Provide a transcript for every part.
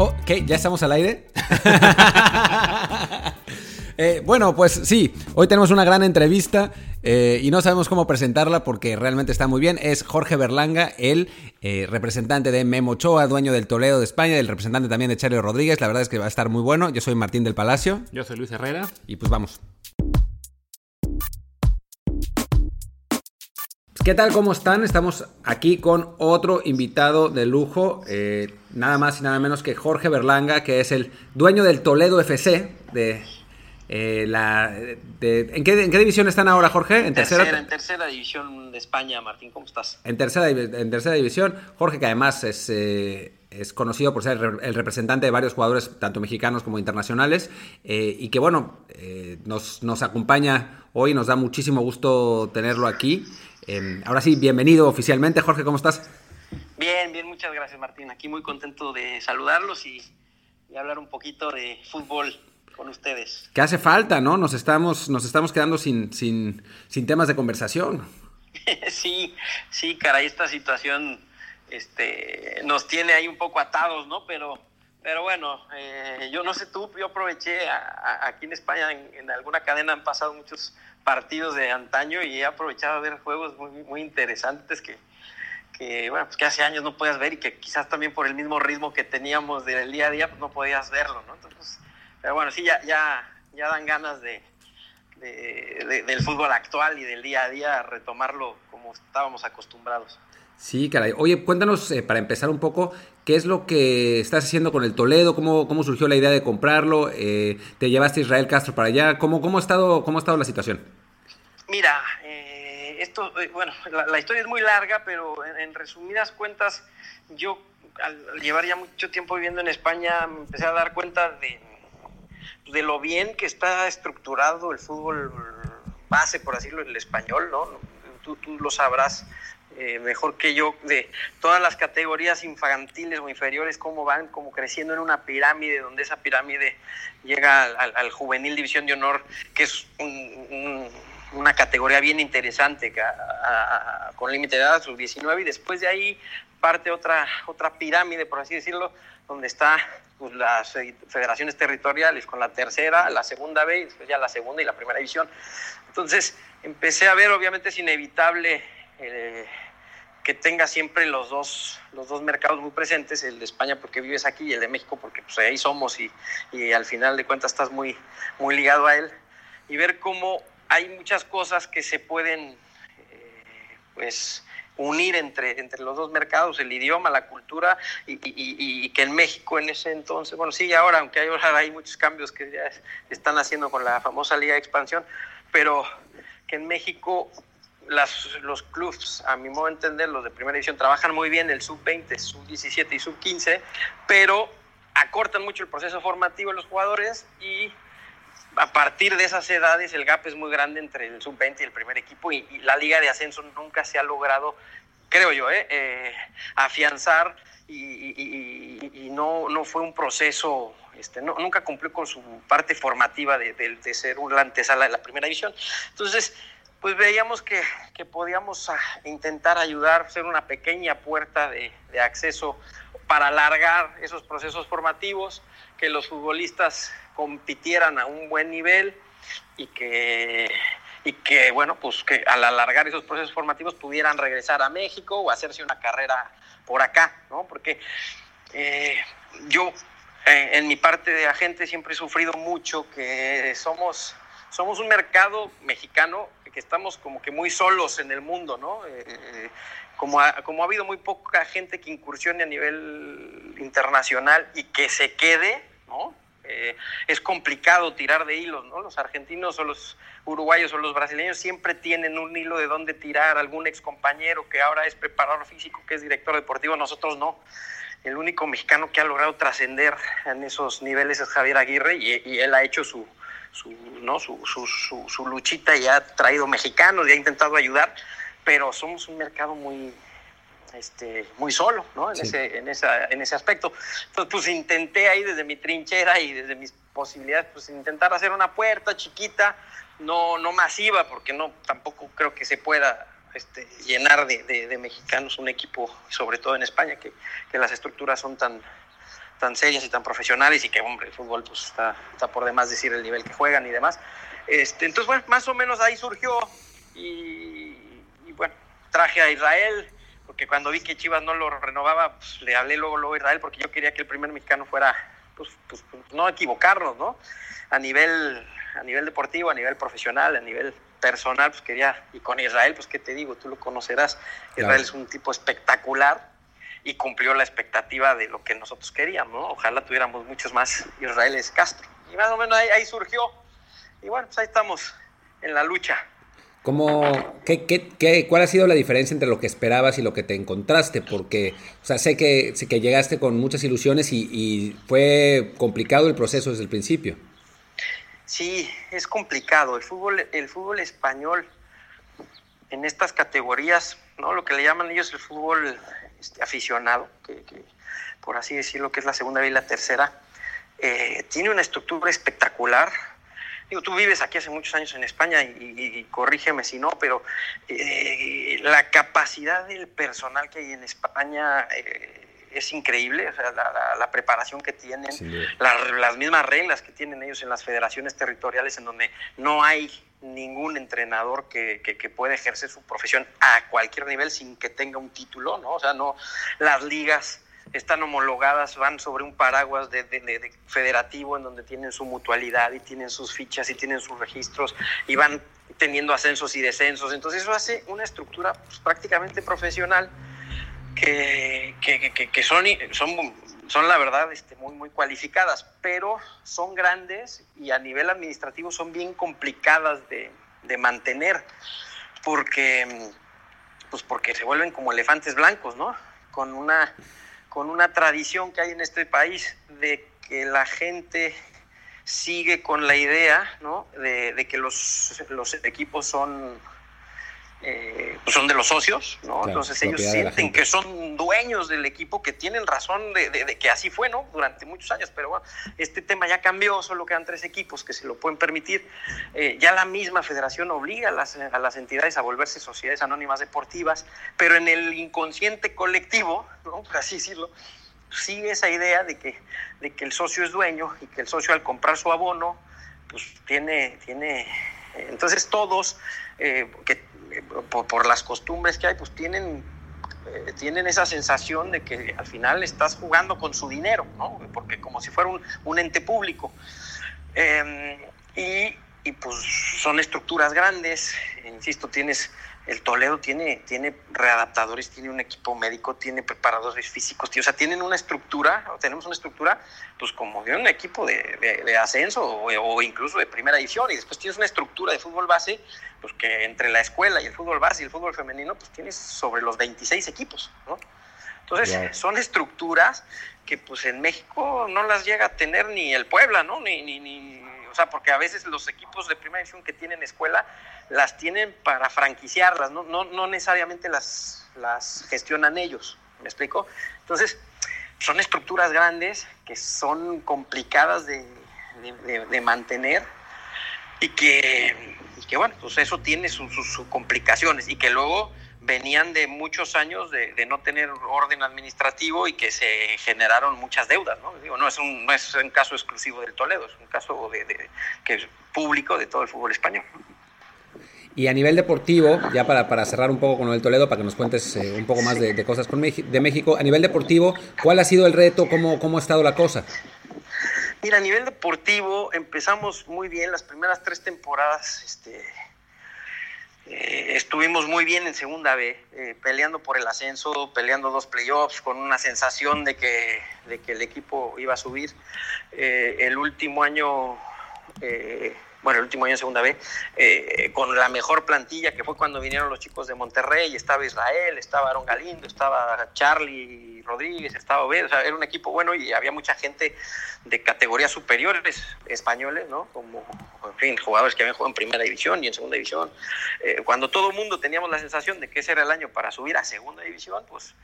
Oh, ¿qué? ¿Ya estamos al aire? Eh, bueno, pues sí, hoy tenemos una gran entrevista eh, y no sabemos cómo presentarla porque realmente está muy bien. Es Jorge Berlanga, el eh, representante de Memo Ochoa, dueño del Toledo de España, el representante también de Charlie Rodríguez. La verdad es que va a estar muy bueno. Yo soy Martín del Palacio. Yo soy Luis Herrera. Y pues vamos. ¿Qué tal? ¿Cómo están? Estamos aquí con otro invitado de lujo, eh, nada más y nada menos que Jorge Berlanga, que es el dueño del Toledo FC. De, eh, la, de- ¿en, qué, en qué división están ahora, Jorge? En tercera, en tercera división de España, Martín, ¿cómo estás? En tercera, en tercera división, Jorge que además es, eh, es conocido por ser el representante de varios jugadores, tanto mexicanos como internacionales, eh, y que bueno, eh, nos, nos acompaña hoy, nos da muchísimo gusto tenerlo aquí. Eh, ahora sí, bienvenido oficialmente, Jorge, ¿cómo estás? Bien, bien, muchas gracias, Martín. Aquí muy contento de saludarlos y, y hablar un poquito de fútbol con ustedes. Que hace falta, ¿no? Nos estamos, nos estamos quedando sin, sin, sin temas de conversación. sí, sí, caray, esta situación este, nos tiene ahí un poco atados, ¿no? Pero, pero bueno, eh, yo no sé tú, yo aproveché a- a- aquí en España, en, en alguna cadena han pasado muchos partidos de antaño y he aprovechado a ver juegos muy, muy interesantes que, que, bueno, pues que hace años no podías ver y que quizás también por el mismo ritmo que teníamos del día a día, pues no podías verlo, ¿no? Entonces, pero bueno, sí, ya, ya, ya dan ganas de, de- de- del fútbol actual y del día a día retomarlo como estábamos acostumbrados. Sí, caray. Oye, cuéntanos eh, para empezar un poco, ¿qué es lo que estás haciendo con el Toledo? ¿Cómo, cómo surgió la idea de comprarlo? Eh, ¿Te llevaste a Israel Castro para allá? ¿Cómo, cómo, ha, estado, cómo ha estado la situación? Mira, eh, esto, eh, bueno, la, historia es muy larga, pero en, resumidas cuentas, yo al, llevar ya mucho tiempo viviendo en España, me empecé a dar cuenta de, de lo bien que está estructurado el fútbol base, por decirlo, el español, ¿no? Tú, tú lo sabrás eh, mejor que yo de todas las categorías infantiles o inferiores, cómo van como creciendo en una pirámide, donde esa pirámide llega al, juvenil división de honor, que es un- una categoría bien interesante, a- a- con límite de edad, sus 19, y después de ahí parte otra, otra pirámide, por así decirlo, donde está pues, las federaciones territoriales con la tercera, la segunda B, y después ya la segunda y la primera división. Entonces empecé a ver, obviamente es inevitable eh, que tenga siempre los dos, los dos mercados muy presentes, el de España porque vives aquí y el de México porque pues, ahí somos y, y al final de cuentas estás muy, muy ligado a él. Y ver cómo hay muchas cosas que se pueden eh, pues unir entre, entre los dos mercados, el idioma, la cultura, y, y- y- que en México en ese entonces, bueno, sí, ahora, aunque hay, muchos cambios que ya es- están haciendo con la famosa Liga de Expansión, pero que en México los clubs, a mi modo de entender, los de primera división, trabajan muy bien el sub-20, sub-17 y sub-15, pero acortan mucho el proceso formativo de los jugadores y a partir de esas edades el gap es muy grande entre el sub-20 y el primer equipo y, la liga de ascenso nunca se ha logrado, creo yo, ¿eh? Eh, afianzar y, no, no fue un proceso, este, no, nunca cumplió con su parte formativa de, ser un antesala de la primera división. Entonces, pues veíamos que, que podíamos ah, intentar ayudar, ser una pequeña puerta de acceso para alargar esos procesos formativos, que los futbolistas compitieran a un buen nivel y que, y que bueno, pues que al alargar esos procesos formativos pudieran regresar a México o hacerse una carrera por acá, ¿no? Porque eh, yo eh, en mi parte de agente siempre he sufrido mucho que somos, somos un mercado mexicano estamos como que muy solos en el mundo, ¿no? Eh, eh, como, ha, como ha habido muy poca gente que incursione a nivel internacional y que se quede, ¿no? Eh, es complicado tirar de hilos, ¿no? Los argentinos o los uruguayos o los brasileños siempre tienen un hilo de dónde tirar, algún ex compañero que ahora es preparador físico, que es director deportivo, nosotros no. El único mexicano que ha logrado trascender en esos niveles es Javier Aguirre y él ha hecho su, su, ¿no? Su, su, su, su, luchita y ha traído mexicanos y ha intentado ayudar, pero somos un mercado muy, este, muy solo ¿no? en, sí. ese, en, esa, en ese aspecto. Entonces, pues intenté ahí desde mi trinchera y desde mis posibilidades, pues intentar hacer una puerta chiquita, no, no masiva, porque no tampoco creo que se pueda este, llenar de, de, de, mexicanos un equipo, sobre todo en España, que, que las estructuras son tan, tan serias y tan profesionales y que, hombre, el fútbol pues está, está por demás decir el nivel que juegan y demás. Este, entonces, bueno, más o menos ahí surgió y, bueno, traje a Israel, porque cuando vi que Chivas no lo renovaba, pues le hablé luego, luego a Israel, porque yo quería que el primer mexicano fuera, pues, pues, pues, no equivocarnos, ¿no? A nivel, a nivel deportivo, a nivel profesional, a nivel personal, pues quería, y con Israel, pues qué te digo, tú lo conocerás, Israel es un tipo espectacular y cumplió la expectativa de lo que nosotros queríamos, ¿no? Ojalá tuviéramos muchos más Israeles Castro. Y más o menos ahí, ahí surgió. Y bueno, pues ahí estamos en la lucha. ¿Cómo, qué, qué, qué, ¿Cuál ha sido la diferencia entre lo que esperabas y lo que te encontraste? Porque, o sea, sé que, sé que llegaste con muchas ilusiones y, y fue complicado el proceso desde el principio. Sí, es complicado. El fútbol, el fútbol español en estas categorías, ¿no? Lo que le llaman ellos el fútbol este, aficionado, que, por así decirlo, que es la segunda y la tercera, eh, tiene una estructura espectacular. Digo, tú vives aquí hace muchos años en España y corrígeme si no, pero eh, la capacidad del personal que hay en España eh, es increíble, o sea, la, la, la preparación que tienen, sí. las mismas reglas que tienen ellos en las federaciones territoriales en donde no hay ningún entrenador que, que, que pueda ejercer su profesión a cualquier nivel sin que tenga un título, ¿no? O sea, no, las ligas están homologadas, van sobre un paraguas de, de, de, federativo en donde tienen su mutualidad y tienen sus fichas y tienen sus registros y van teniendo ascensos y descensos. Entonces eso hace una estructura pues, prácticamente profesional que, que, que, que son, son, la verdad este, muy, muy cualificadas, pero son grandes y a nivel administrativo son bien complicadas de, de mantener, porque, pues porque se vuelven como elefantes blancos, ¿no? Con una, con una tradición que hay en este país de que la gente sigue con la idea, ¿no? De, de que los, los equipos son eh, pues son de los socios, ¿no? Claro, Entonces ellos sienten que son dueños del equipo, que tienen razón de, de, de, que así fue, ¿no? Durante muchos años, pero bueno, este tema ya cambió, solo quedan tres equipos que se lo pueden permitir. Eh, ya la misma federación obliga a las, a las, entidades a volverse sociedades anónimas deportivas, pero en el inconsciente colectivo, ¿no? Por así decirlo, sigue esa idea de que, de que el socio es dueño y que el socio al comprar su abono, pues tiene, tiene, entonces todos eh, que por, por, las costumbres que hay, pues tienen, eh, tienen esa sensación de que al final estás jugando con su dinero, ¿no? Porque como si fuera un, un ente público. Eh, y, y, pues son estructuras grandes, insisto, tienes, el Toledo tiene, tiene readaptadores, tiene un equipo médico, tiene preparadores físicos, o sea, tienen una estructura, tenemos una estructura, pues como de un equipo de, de, de ascenso o, o, incluso de primera división, y después tienes una estructura de fútbol base pues que entre la escuela y el fútbol base y el fútbol femenino, pues tienes sobre los 26 equipos, ¿no? Entonces, son estructuras que pues en México no las llega a tener ni el Puebla, ¿no? Ni, ni, ni, o sea, porque a veces los equipos de primera división que tienen escuela las tienen para franquiciarlas, no, no, no necesariamente las, las gestionan ellos, ¿me explico? Entonces, son estructuras grandes que son complicadas de, de, mantener y que que bueno, pues eso tiene sus, sus complicaciones y que luego venían de muchos años de, de, no tener orden administrativo y que se generaron muchas deudas, ¿no? Digo, no es un, no es un caso exclusivo del Toledo, es un caso de, de, que es público de todo el fútbol español. Y a nivel deportivo, ya para, para cerrar un poco con el Toledo, para que nos cuentes eh, un poco más de, de cosas con Meji de México, a nivel deportivo, ¿cuál ha sido el reto? ¿Cómo, cómo ha estado la cosa? Mira, a nivel deportivo empezamos muy bien las primeras tres temporadas. Este, eh, estuvimos muy bien en segunda B, eh, peleando por el ascenso, peleando dos playoffs, con una sensación de que, de que el equipo iba a subir. Eh, el último año eh, bueno, el último año en segunda B, eh, con la mejor plantilla, que fue cuando vinieron los chicos de Monterrey, estaba Israel, estaba Aaron Galindo, estaba Charlie Rodríguez, estaba Obed, o sea, era un equipo bueno y había mucha gente de categorías superiores españoles, ¿no? Como, en fin, jugadores que habían jugado en primera división y en segunda división. Eh, cuando todo el mundo teníamos la sensación de que ese era el año para subir a segunda división, pues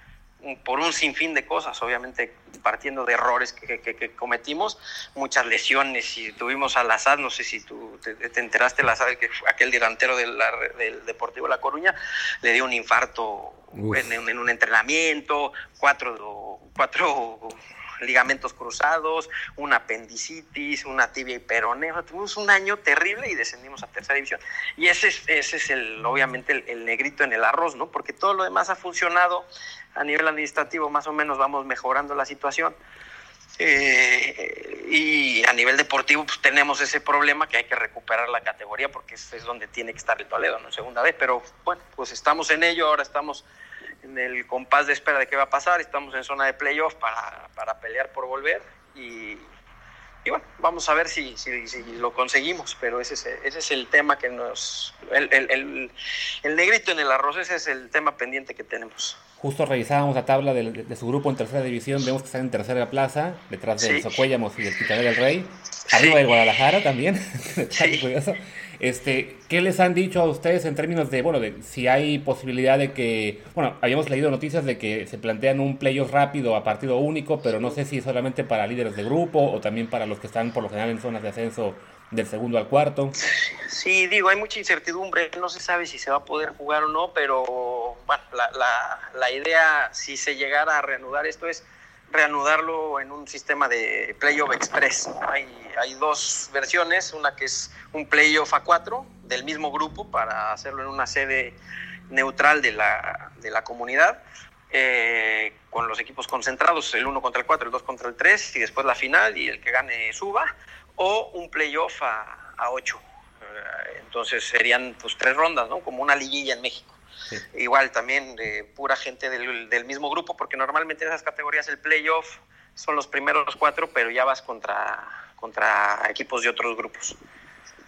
por un sinfín de cosas, obviamente partiendo de errores que, que, que, cometimos, muchas lesiones y tuvimos al azar, no sé si tú te, te enteraste, al azar, que aquel delantero del, del, Deportivo La Coruña le dio un infarto en, en, un entrenamiento, cuatro, cuatro ligamentos cruzados, un apendicitis, una tibia y peroneo. Tuvimos un año terrible y descendimos a tercera división. Y ese es, ese es el, obviamente el, negrito en el arroz, ¿no? Porque todo lo demás ha funcionado a nivel administrativo, más o menos vamos mejorando la situación. Eh, y a nivel deportivo, pues tenemos ese problema que hay que recuperar la categoría porque es, es donde tiene que estar el Toledo, ¿no? Segunda vez. Pero bueno, pues estamos en ello, ahora estamos en el compás de espera de qué va a pasar, estamos en zona de playoff para, para pelear por volver y, y bueno, vamos a ver si, si, si, lo conseguimos, pero ese es, ese es el tema que nos... El, el, el, negrito en el arroz, ese es el tema pendiente que tenemos. Justo revisábamos la tabla de, de, su grupo en tercera división, vemos que están en tercera plaza, detrás de sí. Socuéllamos y del Quitané del Rey, arriba sí. de Guadalajara también, sí. curioso. Este, ¿Qué les han dicho a ustedes en términos de, bueno, de si hay posibilidad de que, bueno, habíamos leído noticias de que se plantean un playoff rápido a partido único, pero no sé si solamente para líderes de grupo o también para los que están por lo general en zonas de ascenso del segundo al cuarto. Sí, digo, hay mucha incertidumbre, no se sabe si se va a poder jugar o no, pero bueno, la, la, la idea, si se llegara a reanudar esto es reanudarlo en un sistema de playoff express. Hay, hay dos versiones, una que es un playoff a cuatro del mismo grupo para hacerlo en una sede neutral de la, de la comunidad, eh, con los equipos concentrados, el 1 contra el 4, el 2 contra el 3, y después la final y el que gane suba, o un playoff a, a 8. Entonces serían pues tres rondas, ¿no? Como una liguilla en México. Sí. Igual también de pura gente del, del, mismo grupo, porque normalmente en esas categorías el playoff son los primeros cuatro, pero ya vas contra, contra equipos de otros grupos.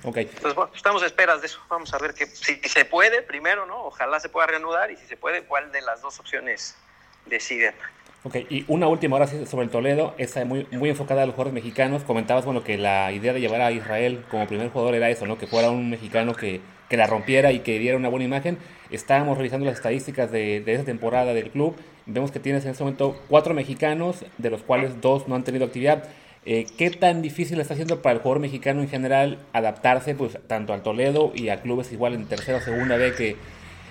Okay. Entonces, bueno, estamos a esperas de eso. Vamos a ver que si se puede primero, ¿no? Ojalá se pueda reanudar y si se puede, cuál de las dos opciones deciden. Ok, y una última hora sobre el Toledo, esa muy, muy enfocada a los jugadores mexicanos. Comentabas, bueno, que la idea de llevar a Israel como primer jugador era eso, ¿no? Que fuera un mexicano que, que la rompiera y que diera una buena imagen. Estábamos revisando las estadísticas de, de esa temporada del club. Vemos que tienes en este momento cuatro mexicanos, de los cuales dos no han tenido actividad. Eh, ¿Qué tan difícil está haciendo para el jugador mexicano en general adaptarse pues tanto al Toledo y a clubes igual en tercera o segunda B que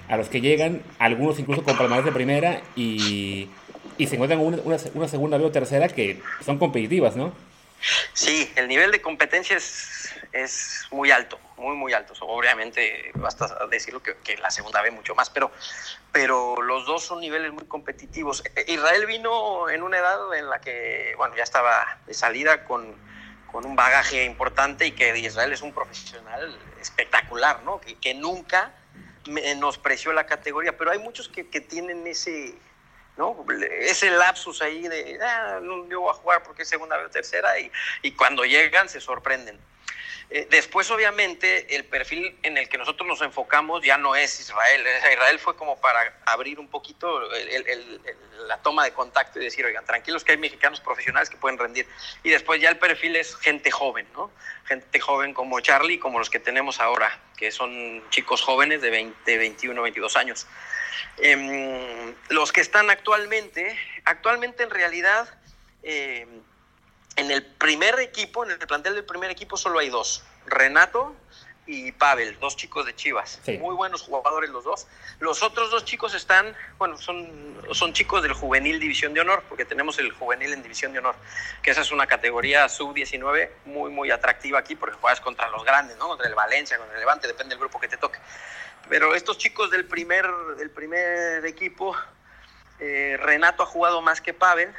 a los que llegan, algunos incluso con palmarés de primera y, y se encuentran una, una, una, segunda B o tercera que son competitivas, ¿no? Sí, el nivel de competencia es, es muy alto, muy, muy alto. Obviamente, basta decirlo que, la segunda ve mucho más, pero, pero los dos son niveles muy competitivos. Israel vino en una edad en la que, bueno, ya estaba de salida con, con un bagaje importante y que Israel es un profesional espectacular, ¿no? Que, nunca menospreció la categoría, pero hay muchos que tienen ese, ¿no? Ese lapsus ahí de, ah, no, yo voy a jugar porque es segunda o tercera y, y cuando llegan se sorprenden. Eh, después, obviamente, el perfil en el que nosotros nos enfocamos ya no es Israel. Israel fue como para abrir un poquito la toma de contacto y decir, oigan, tranquilos que hay mexicanos profesionales que pueden rendir. Y después ya el perfil es gente joven, ¿no? Gente joven como Charlie, como los que tenemos ahora, que son chicos jóvenes de 20, 21, 22 años. Eh, los que están actualmente, actualmente en realidad... Eh, en el primer equipo, en el plantel del primer equipo, solo hay dos: Renato y Pavel, dos chicos de Chivas. Sí. Muy buenos jugadores los dos. Los otros dos chicos están, bueno, son, son chicos del juvenil División de Honor, porque tenemos el juvenil en División de Honor, que esa es una categoría sub-19 muy, muy atractiva aquí, porque juegas contra los grandes, ¿no? Contra el Valencia, contra el Levante, depende del grupo que te toque. Pero estos chicos del primer, del primer equipo, eh, Renato ha jugado más que Pavel,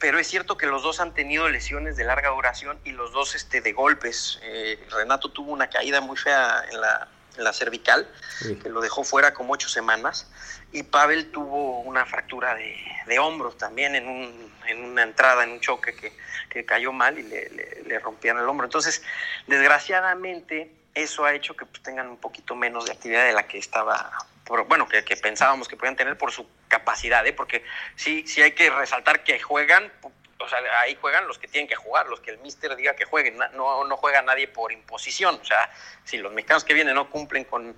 pero es cierto que los dos han tenido lesiones de larga duración y los dos este, de golpes. Eh, Renato tuvo una caída muy fea en la, en la cervical, sí. que lo dejó fuera como ocho semanas, y Pavel tuvo una fractura de, de hombro también en, un, en, una entrada, en un choque que, que cayó mal y le, le, le, rompieron el hombro. Entonces, desgraciadamente, eso ha hecho que pues, tengan un poquito menos de actividad de la que estaba por, bueno, que, pensábamos que podían tener por su capacidad, ¿eh? porque sí, sí hay que resaltar que juegan, o sea, ahí juegan los que tienen que jugar, los que el míster diga que jueguen, no, no juega nadie por imposición, o sea, si los mexicanos que vienen no cumplen con,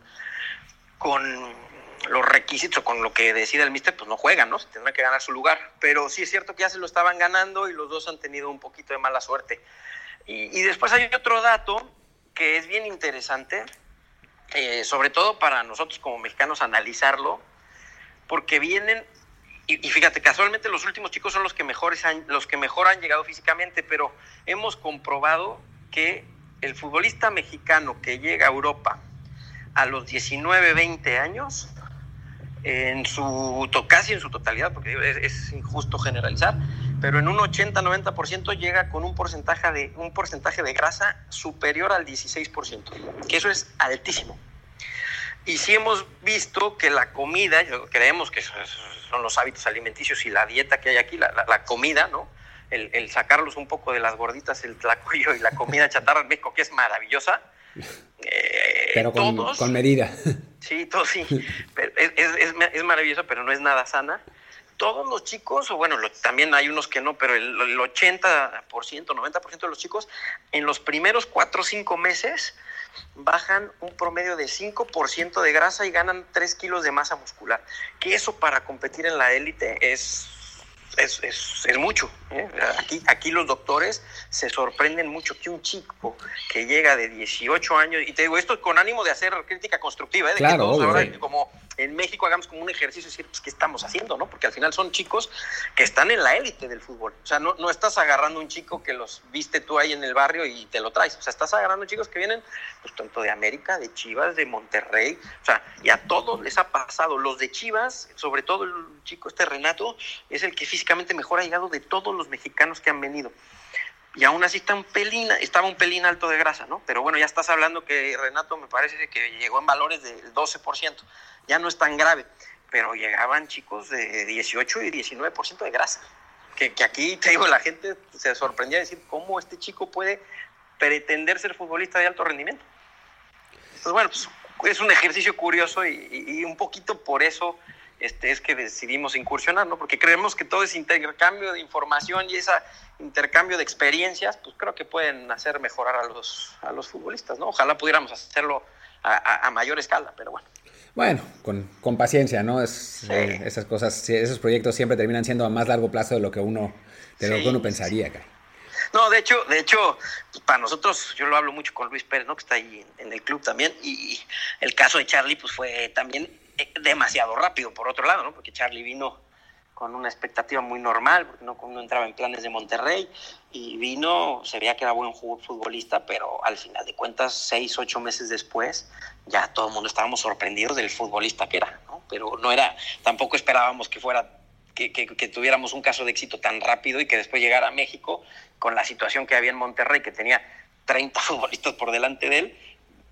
con los requisitos con lo que decida el míster, pues no juegan, ¿no? Se tendrán que ganar su lugar, pero sí es cierto que ya se lo estaban ganando y los dos han tenido un poquito de mala suerte. Y, y después hay otro dato que es bien interesante, eh, sobre todo para nosotros como mexicanos analizarlo, porque vienen y, fíjate, casualmente los últimos chicos son los que, mejores han, los que mejor han llegado físicamente, pero hemos comprobado que el futbolista mexicano que llega a Europa a los 19, 20 años, en su, casi en su totalidad, porque es, injusto generalizar, pero en un 80-90% llega con un porcentaje, de, un porcentaje de grasa superior al 16%, que eso es altísimo. Y sí hemos visto que la comida, creemos que son los hábitos alimenticios y la dieta que hay aquí, la, comida, ¿no? El, sacarlos un poco de las gorditas, el tlacuyo y la comida chatarra en México, que es maravillosa. Eh, pero con, medida. Sí, todo sí. es, es, es, maravillosa, pero no es nada sana. Todos los chicos, o bueno, también hay unos que no, pero el, el 80%, 90% de los chicos, en los primeros 4 o 5 meses, bajan un promedio de 5% de grasa y ganan 3 kilos de masa muscular. Que eso para competir en la élite es es, es, es mucho. ¿eh? Aquí, aquí los doctores se sorprenden mucho que un chico que llega de 18 años, y te digo esto con ánimo de hacer crítica constructiva, ¿eh? de que todos ahora, como en México hagamos como un ejercicio y decir, pues, ¿qué estamos haciendo? ¿no? Porque al final son chicos que están en la élite del fútbol. O sea, no, no estás agarrando un chico que los viste tú ahí en el barrio y te lo traes. O sea, estás agarrando chicos que vienen, pues, tanto de América, de Chivas, de Monterrey. O sea, y a todos les ha pasado. Los de Chivas, sobre todo el chico este Renato, es el que físicamente mejor ha llegado de todos los mexicanos que han venido y aún así está un pelín, estaba un pelín alto de grasa, ¿no? Pero bueno, ya estás hablando que Renato me parece que llegó en valores del 12% ya no es tan grave, pero llegaban chicos de 18 y 19% de grasa. Que, que, aquí, te digo, la gente se sorprendía de decir cómo este chico puede pretender ser futbolista de alto rendimiento. Pues bueno, pues, es un ejercicio curioso y, un poquito por eso este, es que decidimos incursionar, ¿no? Porque creemos que todo ese intercambio de información y ese intercambio de experiencias, pues creo que pueden hacer mejorar a los, a los futbolistas, ¿no? Ojalá pudiéramos hacerlo a mayor escala, pero bueno. Bueno, con, con paciencia, ¿no? Es, eh, esas cosas, esos proyectos siempre terminan siendo a más largo plazo de lo que uno, de lo que uno pensaría, No, de hecho, de hecho, para nosotros, yo lo hablo mucho con Luis Pérez, ¿no? Que está ahí en, el club también, y el caso de Charlie, pues fue también demasiado rápido, por otro lado, ¿no? Porque Charlie vino con una expectativa muy normal, porque no, no entraba en planes de Monterrey, y vino, se veía que era buen futbolista, pero al final de cuentas, seis, ocho meses después, ya todo el mundo estábamos sorprendidos del futbolista que era, ¿no? Pero no era, tampoco esperábamos que fuera, que, que, que tuviéramos un caso de éxito tan rápido y que después llegara a México con la situación que había en Monterrey, que tenía 30 futbolistas por delante de él,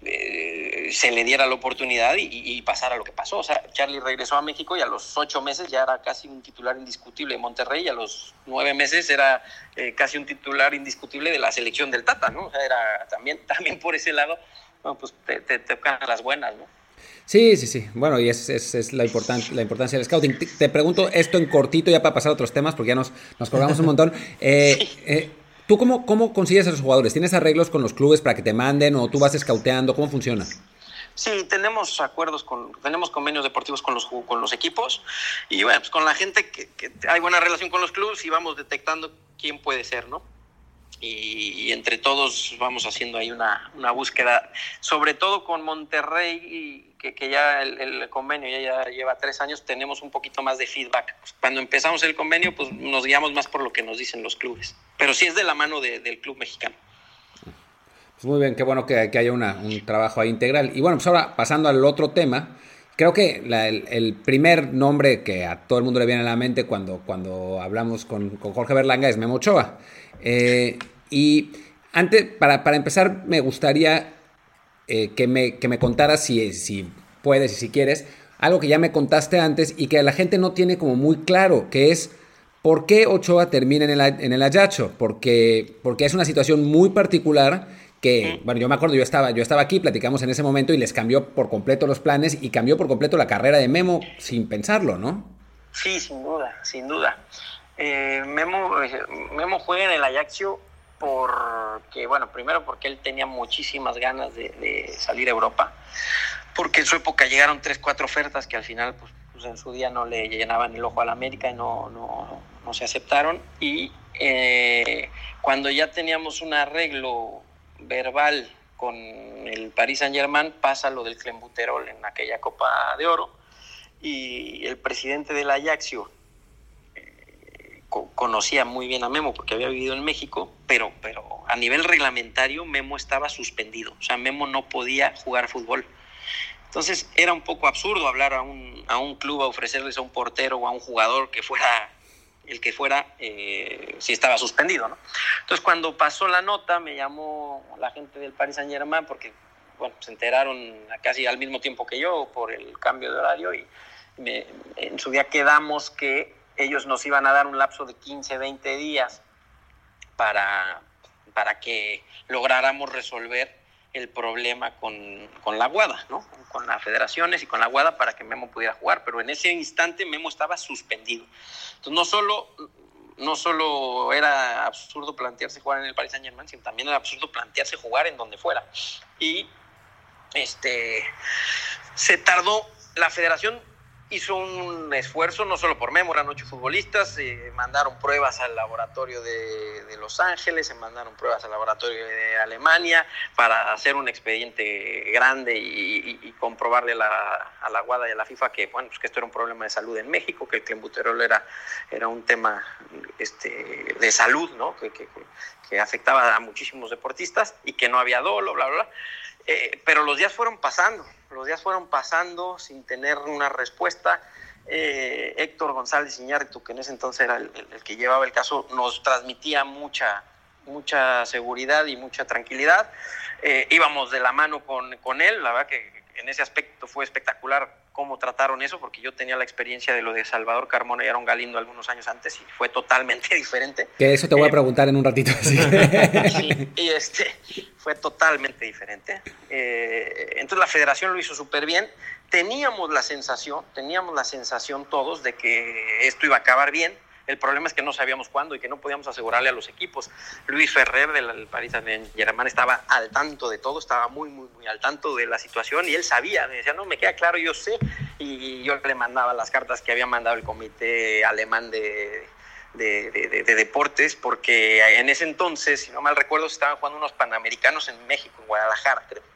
eh, se le diera la oportunidad y, pasara lo que pasó. O sea, Charlie regresó a México y a los ocho meses ya era casi un titular indiscutible de Monterrey y a los nueve meses era eh, casi un titular indiscutible de la selección del Tata, ¿no? O sea, era también, también por ese lado, bueno, pues te, te, tocan las buenas, ¿no? Sí, sí, sí. Bueno, y es, es, la, la importancia del scouting. Te, pregunto esto en cortito ya para pasar a otros temas, porque ya nos, nos colgamos un montón. Eh, ¿Tú cómo, cómo consigues a los jugadores? ¿Tienes arreglos con los clubes para que te manden o tú vas escauteando? ¿Cómo funciona? Sí, tenemos acuerdos con, tenemos convenios deportivos con los, con los equipos y bueno, pues con la gente que, hay buena relación con los clubes y vamos detectando quién puede ser, ¿no? y, entre todos vamos haciendo ahí una, una, búsqueda, sobre todo con Monterrey, que, que ya el, convenio ya, ya, lleva tres años, tenemos un poquito más de feedback. Cuando empezamos el convenio, pues nos guiamos más por lo que nos dicen los clubes, pero sí es de la mano del club mexicano. Pues muy bien, qué bueno que, que haya una, un trabajo ahí integral. Y bueno, pues ahora pasando al otro tema, creo que el, primer nombre que a todo el mundo le viene a la mente cuando, cuando hablamos con, con Jorge Berlanga es Memo Ochoa. Eh, y antes, para, para empezar, me gustaría eh, que, me, que me contaras, si, si puedes y si quieres, algo que ya me contaste antes y que la gente no tiene como muy claro, que es por qué Ochoa termina en el, en el Ayacho. Porque, porque es una situación muy particular que, bueno, yo me acuerdo, yo estaba, yo estaba aquí, platicamos en ese momento y les cambió por completo los planes y cambió por completo la carrera de Memo sin pensarlo, ¿no? Sí, sin duda, sin duda. Eh, Memo, eh, Memo juega en el Ajaxio porque, bueno, primero porque él tenía muchísimas ganas de, salir a Europa, porque en su época llegaron tres, cuatro ofertas que al final, pues, pues en su día no le llenaban el ojo a la América y no, no, no se aceptaron. Y eh, cuando ya teníamos un arreglo verbal con el Paris Saint Germain, pasa lo del Clembuterol en aquella Copa de Oro, y el presidente del Ajaxio conocía muy bien a Memo porque había vivido en México, pero, pero a nivel reglamentario Memo estaba suspendido, o sea, Memo no podía jugar fútbol. Entonces era un poco absurdo hablar a un, a un club a ofrecerles a un portero o a un jugador que fuera el que fuera eh, si estaba suspendido. Entonces cuando pasó la nota me llamó la gente del Paris Saint Germain porque bueno, se enteraron casi al mismo tiempo que yo por el cambio de horario y en su día quedamos que ellos nos iban a dar un lapso de 15, 20 días para, para que lográramos resolver el problema con, con, la Guada, ¿no? con las federaciones y con la Guada para que Memo pudiera jugar, pero en ese instante Memo estaba suspendido. Entonces no solo, no solo era absurdo plantearse jugar en el Paris Saint Germain, sino también era absurdo plantearse jugar en donde fuera. Y este se tardó, la federación hizo un esfuerzo, no solo por Memo, eran ocho futbolistas, se mandaron pruebas al laboratorio de, Los Ángeles, se mandaron pruebas al laboratorio de Alemania para hacer un expediente grande y, comprobarle a la Guada y a la FIFA que, bueno, pues que esto era un problema de salud en México, que el clenbuterol era, era un tema este, de salud, ¿no? Que, que, que afectaba a muchísimos deportistas y que no había dolo, bla, bla, bla. Eh, pero los días fueron pasando, los días fueron pasando sin tener una respuesta. Eh, Héctor González Iñárritu, que en ese entonces era el, que llevaba el caso, nos transmitía mucha, mucha seguridad y mucha tranquilidad. Eh, íbamos de la mano con, con él, la verdad que en ese aspecto fue espectacular cómo trataron eso, porque yo tenía la experiencia de lo de Salvador Carmona y Aaron Galindo algunos años antes y fue totalmente diferente. Que eso te voy a preguntar en un ratito. Y este fue totalmente diferente. Eh, entonces la federación lo hizo súper bien. Teníamos la sensación, teníamos la sensación todos de que esto iba a acabar bien el problema es que no sabíamos cuándo y que no podíamos asegurarle a los equipos. Luis Ferrer del Paris Saint-Germain estaba al tanto de todo, estaba muy, muy, muy al tanto de la situación y él sabía, me decía, no, me queda claro, yo sé. Y yo le mandaba las cartas que había mandado el comité alemán de, de, de, de, deportes, porque en ese entonces, si no mal recuerdo, estaban jugando unos panamericanos en México, en Guadalajara, creo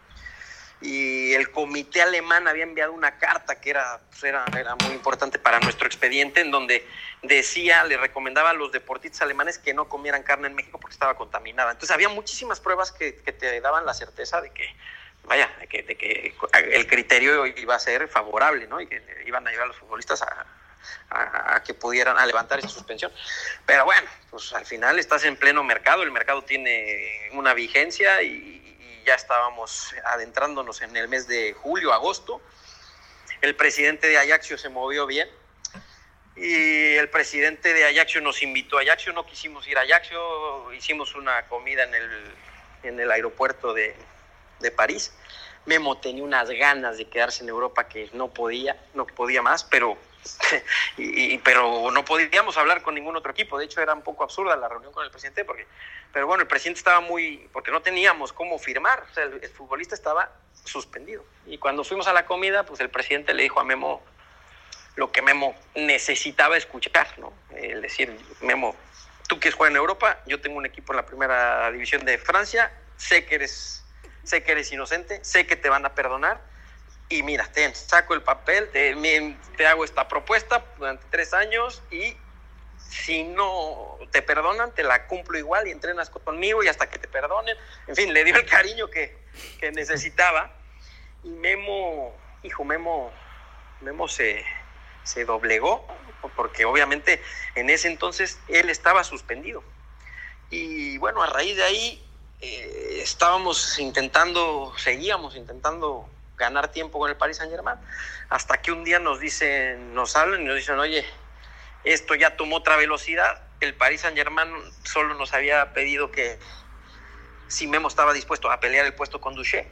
y el comité alemán había enviado una carta que era, pues era, era, muy importante para nuestro expediente, en donde decía, le recomendaba a los deportistas alemanes que no comieran carne en México porque estaba contaminada. Entonces había muchísimas pruebas que, te daban la certeza de que, vaya, de que, el criterio iba a ser favorable, ¿no? Y que iban a llevar a los futbolistas a, que pudieran a levantar esa suspensión. Pero bueno, pues al final estás en pleno mercado, el mercado tiene una vigencia y, ya estábamos adentrándonos en el mes de julio, agosto. El presidente de Ajaxio se movió bien y el presidente de Ajaxio nos invitó a Ajaxio, no quisimos ir a Ajaxio, hicimos una comida en el, en el aeropuerto de, de París. Memo tenía unas ganas de quedarse en Europa que no podía, no podía más, pero y, pero no podíamos hablar con ningún otro equipo. De hecho, era un poco absurda la reunión con el presidente, porque, pero bueno, el presidente estaba muy, porque no teníamos cómo firmar. O sea, el, el, futbolista estaba suspendido. Y cuando fuimos a la comida, pues el presidente le dijo a Memo lo que Memo necesitaba escuchar, ¿no? Es decir, Memo, tú quieres jugar en Europa, yo tengo un equipo en la primera división de Francia, sé que eres, sé que eres inocente, sé que te van a perdonar y mira, te saco el papel, te, te, hago esta propuesta durante tres años y si no te perdonan, te la cumplo igual y entrenas conmigo y hasta que te perdonen. En fin, le dio el cariño que, que necesitaba y Memo, hijo Memo, Memo se, se doblegó porque obviamente en ese entonces él estaba suspendido. Y bueno, a raíz de ahí eh, estábamos intentando, seguíamos intentando ganar tiempo con el Paris Saint Germain, hasta que un día nos dicen, nos hablan y nos dicen, oye, esto ya tomó otra velocidad, el Paris Saint Germain solo nos había pedido que si Memo estaba dispuesto a pelear el puesto con Duché,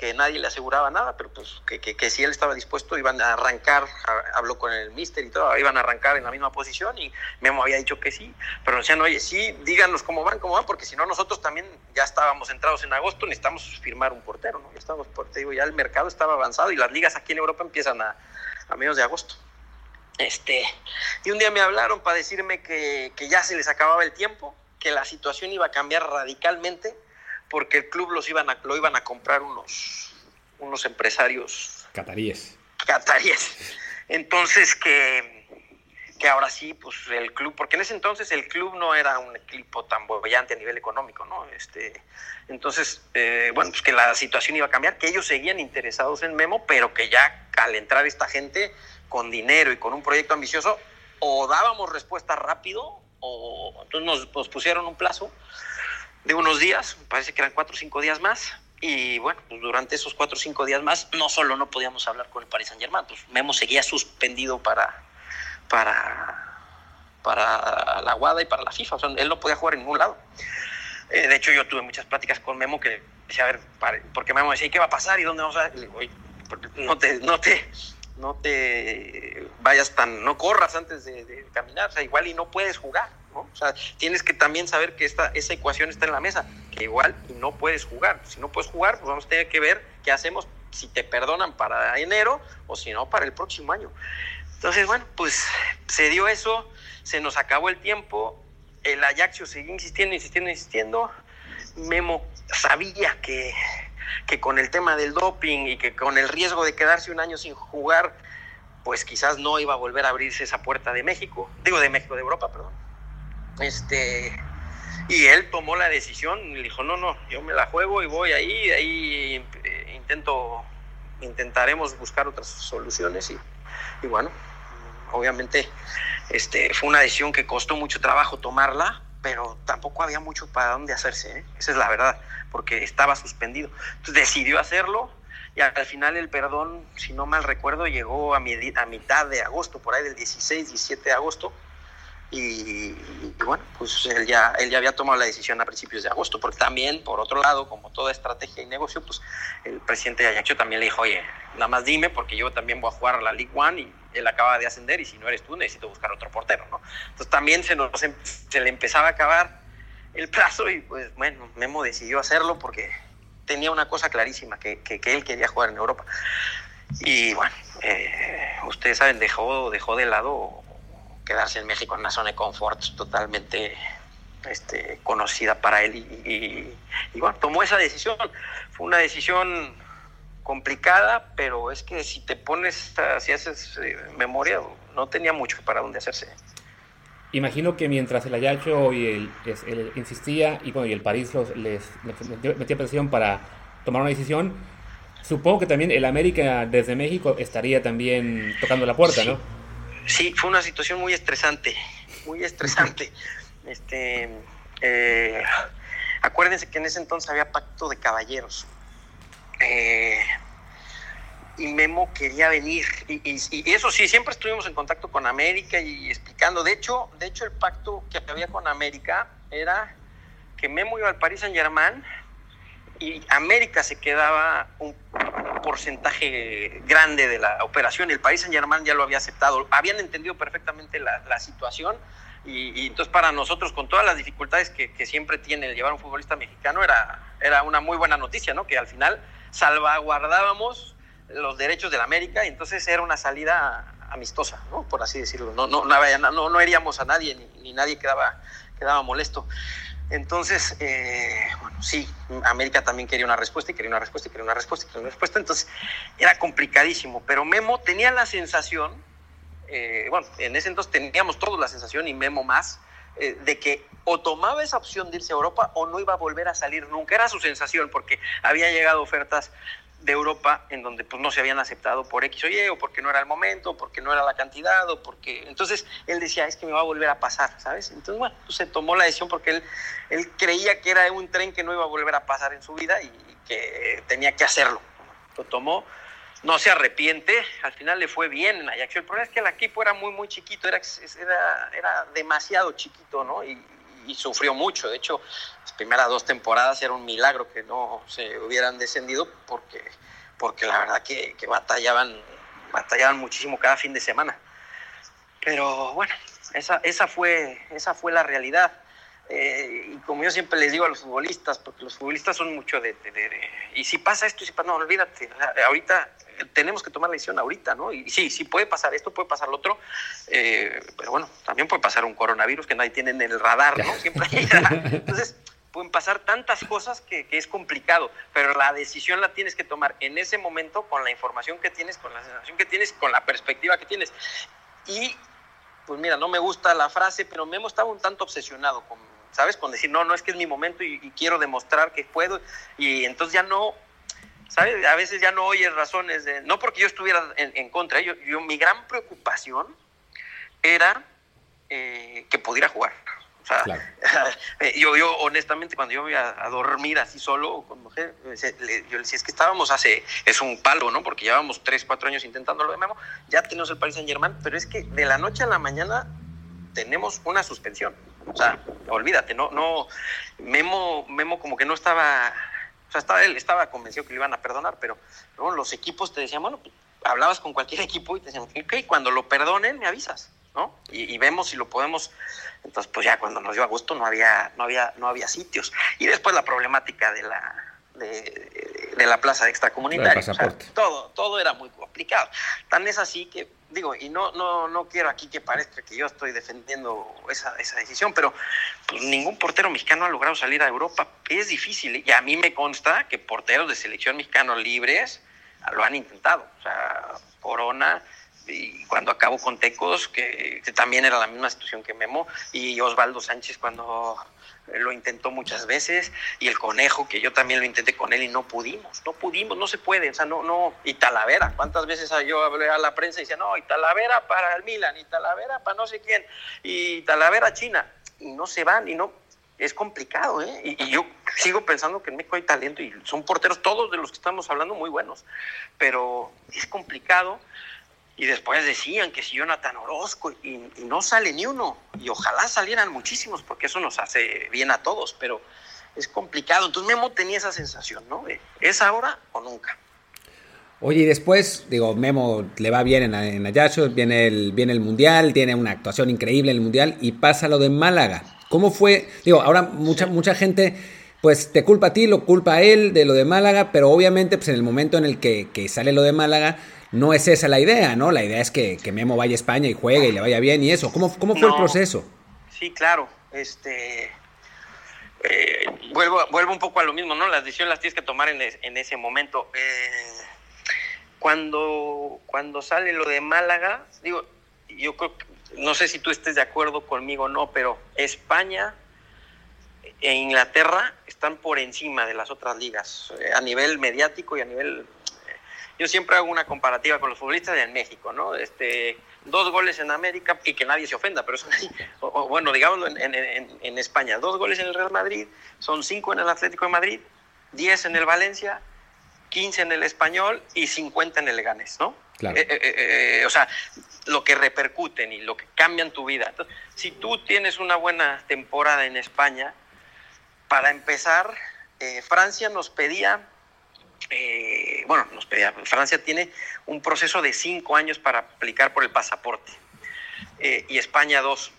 que nadie le aseguraba nada, pero pues que, que, que, si él estaba dispuesto iban a arrancar, habló con el mister y todo, iban a arrancar en la misma posición y Memo había dicho que sí, pero decían, oye, sí, díganos cómo van, cómo van, porque si no nosotros también ya estábamos entrados en agosto, necesitamos firmar un portero, ¿no? Ya estábamos, te digo, ya el mercado estaba avanzado y las ligas aquí en Europa empiezan a, a mediados de agosto. Este, y un día me hablaron para decirme que, que ya se les acababa el tiempo, que la situación iba a cambiar radicalmente, porque el club los iban a, lo iban a comprar unos, unos empresarios cataríes. Cataríes. Entonces que, que ahora sí, pues el club, porque en ese entonces el club no era un equipo tan bollante a nivel económico, ¿no? Este, entonces, eh, bueno, pues que la situación iba a cambiar, que ellos seguían interesados en Memo, pero que ya al entrar esta gente con dinero y con un proyecto ambicioso, o dábamos respuesta rápido, o entonces nos, pusieron un plazo de unos días, parece que eran cuatro o cinco días más, y bueno, pues durante esos cuatro o cinco días más, no solo no podíamos hablar con el Paris Saint Germain, pues Memo seguía suspendido para para, para la Guada y para la FIFA. Él no podía jugar en ningún lado. Eh, de hecho, yo tuve muchas pláticas con Memo que decía, a ver, porque Memo decía, ¿qué va a pasar? ¿Y dónde vamos a...? Le digo, no te, no te, no te vayas tan, no corras antes de, caminar, o sea, igual y no puedes jugar, ¿no? O sea, tienes que también saber que esta, esa ecuación está en la mesa, que igual y no puedes jugar. Si no puedes jugar, pues vamos a tener que ver qué hacemos, si te perdonan para enero o si no para el próximo año. Entonces, bueno, pues se dio eso, se nos acabó el tiempo, el Ajaxio seguía insistiendo, insistiendo, insistiendo. Memo sabía que, que con el tema del doping y que con el riesgo de quedarse un año sin jugar, pues quizás no iba a volver a abrirse esa puerta de México, digo de México, de Europa, perdón. Este, y él tomó la decisión y dijo, no, no, yo me la juego y voy ahí, ahí eh, intento, intentaremos buscar otras soluciones y, y bueno, obviamente este, fue una decisión que costó mucho trabajo tomarla, pero tampoco había mucho para dónde hacerse, ¿eh? esa es la verdad, porque estaba suspendido. Entonces decidió hacerlo y al final el perdón, si no mal recuerdo, llegó a, a mitad de agosto, por ahí del 16, 17 de agosto, y, bueno, pues él ya, él ya había tomado la decisión a principios de agosto, porque también, por otro lado, como toda estrategia y negocio, pues el presidente de Ayacho también le dijo, oye, nada más dime, porque yo también voy a jugar a la League One y él acaba de ascender y si no eres tú necesito buscar otro portero, ¿no? Entonces también se, nos, em, se le empezaba a acabar el plazo y pues bueno, Memo decidió hacerlo porque tenía una cosa clarísima, que, que, él quería jugar en Europa. Y bueno, eh, ustedes saben, dejó, dejó de lado quedarse en México en una zona de confort totalmente este, conocida para él y, y, bueno, tomó esa decisión. Fue una decisión complicada, pero es que si te pones, si haces eh, memoria, no tenía mucho para dónde hacerse. Imagino que mientras el Ayacho y el, insistía y bueno y el París los, les, metía presión para tomar una decisión, supongo que también el América desde México estaría también tocando la puerta, ¿no? Sí, fue una situación muy estresante, muy estresante. este, eh, acuérdense que en ese entonces había pacto de caballeros. Eh, y Memo quería venir. Y, eso sí, siempre estuvimos en contacto con América y explicando. De hecho, de hecho, el pacto que había con América era que Memo iba al Paris Saint Germain y América se quedaba un porcentaje grande de la operación. El Paris Saint Germain ya lo había aceptado. Habían entendido perfectamente la, situación. Y, entonces para nosotros, con todas las dificultades que, que, siempre tiene llevar un futbolista mexicano, era, era una muy buena noticia, ¿no? Que al final salvaguardábamos los derechos de la América y entonces era una salida amistosa, ¿no? Por así decirlo. No, no, no, no, heríamos a nadie ni, nadie quedaba, quedaba molesto. Entonces, eh, bueno, sí, América también quería una respuesta y quería una respuesta y quería una respuesta y quería una respuesta. Entonces, era complicadísimo. Pero Memo tenía la sensación, eh, bueno, en ese entonces teníamos todos la sensación y Memo más, eh, de que o tomaba esa opción de irse a Europa o no iba a volver a salir nunca. Era su sensación porque había llegado ofertas de Europa en donde pues no se habían aceptado por X o Y o porque no era el momento, porque no era la cantidad o porque entonces él decía es que me va a volver a pasar, ¿sabes? Entonces bueno, pues se tomó la decisión porque él, él creía que era un tren que no iba a volver a pasar en su vida y que tenía que hacerlo. Lo tomó, no se arrepiente, al final le fue bien en Ajax. El problema es que el equipo era muy muy chiquito, era, era, era demasiado chiquito, ¿no? Y, sufrió mucho. De hecho, las primeras dos temporadas era un milagro que no se hubieran descendido porque, porque la verdad que, batallaban, batallaban muchísimo cada fin de semana. Pero bueno, esa, esa, fue, esa fue la realidad. Eh, y como yo siempre les digo a los futbolistas, porque los futbolistas son mucho de, y si pasa esto, y si pasa, no, olvídate, ahorita tenemos que tomar la decisión ahorita, ¿no? Y sí, sí puede pasar esto, puede pasar lo otro, eh, pero bueno, también puede pasar un coronavirus que nadie tiene en el radar, ¿no? Siempre hay, Entonces, pueden pasar tantas cosas que, que, es complicado, pero la decisión la tienes que tomar en ese momento con la información que tienes, con la sensación que tienes, con la perspectiva que tienes. Y pues mira, no me gusta la frase, pero Memo estaba un tanto obsesionado con, ¿sabes? Con decir, no, no es que es mi momento y, quiero demostrar que puedo. Y entonces ya no, ¿sabes? A veces ya no oyes razones de, no porque yo estuviera en, contra, yo, yo, mi gran preocupación era eh, que pudiera jugar. O sea, eh, yo, yo honestamente cuando yo voy a, dormir así solo con mujer, yo le decía, es que estábamos hace, es un palo, ¿no? Porque llevábamos tres, cuatro años intentándolo de Memo, ya tenemos el Paris Saint Germain, pero es que de la noche a la mañana tenemos una suspensión. O sea, olvídate, no, no, Memo, Memo como que no estaba, o sea, estaba, él estaba convencido que le iban a perdonar, pero luego los equipos te decían, bueno, pues, hablabas con cualquier equipo y te decían, ok, cuando lo perdonen me avisas. ¿no? Y, vemos si lo podemos. Entonces, pues ya cuando nos dio agosto no había, no había, no había sitios. Y después la problemática de la, de, la plaza de extracomunitaria. todo, todo era muy complicado. Tan es así que, digo, y no, no, no quiero aquí que parezca que yo estoy defendiendo esa, esa decisión, pero pues, ningún portero mexicano ha logrado salir a Europa. Es difícil. Y a mí me consta que porteros de selección mexicano libres lo han intentado. O sea, Corona y cuando acabo con Tecos, que, también era la misma situación que Memo, y Osvaldo Sánchez cuando lo intentó muchas veces, y el conejo, que yo también lo intenté con él y no pudimos, no pudimos, no se puede, o sea, no, no, y Talavera, ¿cuántas veces yo hablé a la prensa y decía, no, y Talavera para el Milan, y Talavera para no sé quién, y Talavera China, y no se van, y no, es complicado, ¿eh? Y, y, yo sigo pensando que en México hay talento y son porteros todos de los que estamos hablando muy buenos, pero es complicado y después decían que si Jonathan Orozco y, no sale ni uno. Y ojalá salieran muchísimos porque eso nos hace bien a todos, pero es complicado. Entonces Memo tenía esa sensación, ¿no? ¿Es ahora o nunca? Oye, y después, digo, Memo le va bien en, en Ayacho, viene el, viene el Mundial, tiene una actuación increíble en el Mundial y pasa lo de Málaga. ¿Cómo fue? Digo, ahora mucha, mucha gente pues te culpa a ti, lo culpa a él de lo de Málaga, pero obviamente pues en el momento en el que, que sale lo de Málaga, no es esa la idea, ¿no? La idea es que, Memo vaya a España y juegue y le vaya bien y eso. ¿Cómo, cómo fue el proceso? Sí, claro. Este, eh, vuelvo, vuelvo un poco a lo mismo, ¿no? Las decisiones las tienes que tomar en, en ese momento. Eh, cuando, cuando sale lo de Málaga, digo, yo creo que, no sé si tú estés de acuerdo conmigo o no, pero España e Inglaterra están por encima de las otras ligas, eh, a nivel mediático y a nivel yo siempre hago una comparativa con los futbolistas en México, ¿no? Este, dos goles en América y que nadie se ofenda, pero son, o, bueno, digámoslo en, España, dos goles en el Real Madrid, son cinco en el Atlético de Madrid, diez en el Valencia, quince en el Español y cincuenta en el Leganés, ¿no? Claro. Eh, eh, eh, o sea, lo que repercuten y lo que cambian tu vida. Entonces, si tú tienes una buena temporada en España, para empezar, Francia nos pedía eh, bueno, nos pedía, Francia tiene un proceso de cinco años para aplicar por el pasaporte eh, y España dos.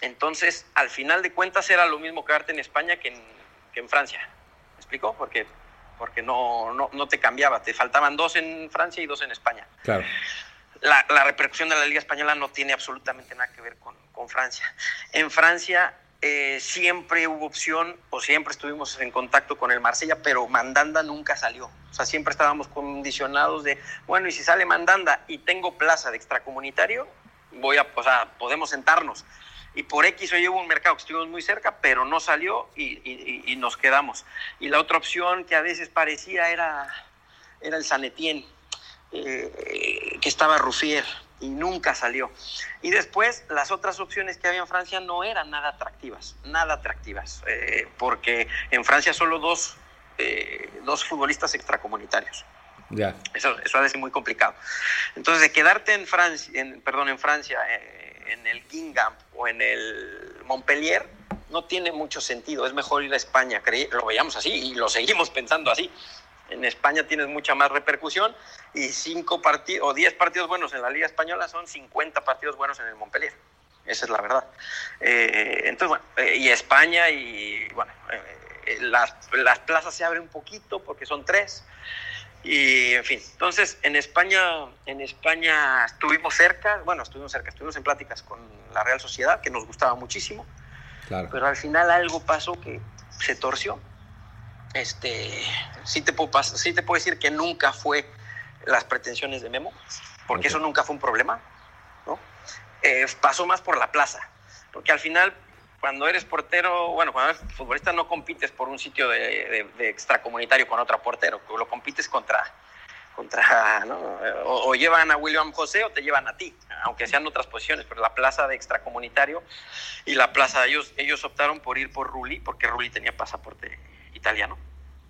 Entonces, al final de cuentas era lo mismo quedarte en España que en, que en Francia. ¿Me explico? Porque, porque no, no, no, te cambiaba, te faltaban dos en Francia y dos en España. Claro. La, la repercusión de la Liga Española no tiene absolutamente nada que ver con, con Francia. En Francia eh, siempre hubo opción o siempre estuvimos en contacto con el Marsella, pero Mandanda nunca salió. O sea, siempre estábamos condicionados de, bueno, y si sale Mandanda y tengo plaza de extracomunitario, voy a, o sea, podemos sentarnos. Y por X o Y hubo un mercado que estuvimos muy cerca, pero no salió y, nos quedamos. Y la otra opción que a veces parecía era, era el Sanetien, eh, que estaba Ruffier y nunca salió. Y después las otras opciones que había en Francia no eran nada atractivas, nada atractivas, eh, porque en Francia solo dos, eh, dos futbolistas extracomunitarios. Ya. Eso, eso ha de ser muy complicado. Entonces, de quedarte en Francia, en, perdón, en Francia, eh, en el Guingamp o en el Montpellier, no tiene mucho sentido. Es mejor ir a España. Lo veíamos así y lo seguimos pensando así. En España tienes mucha más repercusión y cinco partidos o diez partidos buenos en la Liga Española son 50 partidos buenos en el Montpellier. Esa es la verdad. Eh, entonces, bueno, eh, y España y, bueno, eh, las, las plazas se abren un poquito porque son tres. Y en fin, entonces en España, en España estuvimos cerca, bueno, estuvimos cerca, estuvimos en pláticas con la Real Sociedad, que nos gustaba muchísimo, claro. pero al final algo pasó que se torció este, sí te puedo, sí te puedo decir que nunca fue las pretensiones de Memo, porque eso nunca fue un problema, ¿no? eh, pasó más por la plaza, porque al final cuando eres portero, bueno, cuando eres futbolista no compites por un sitio de, extracomunitario con otro portero, lo compites contra, contra ¿no? o, llevan a William José o te llevan a ti, aunque sean otras posiciones, pero la plaza de extracomunitario y la plaza, ellos, ellos optaron por ir por Rulli, porque Rulli tenía pasaporte italiano.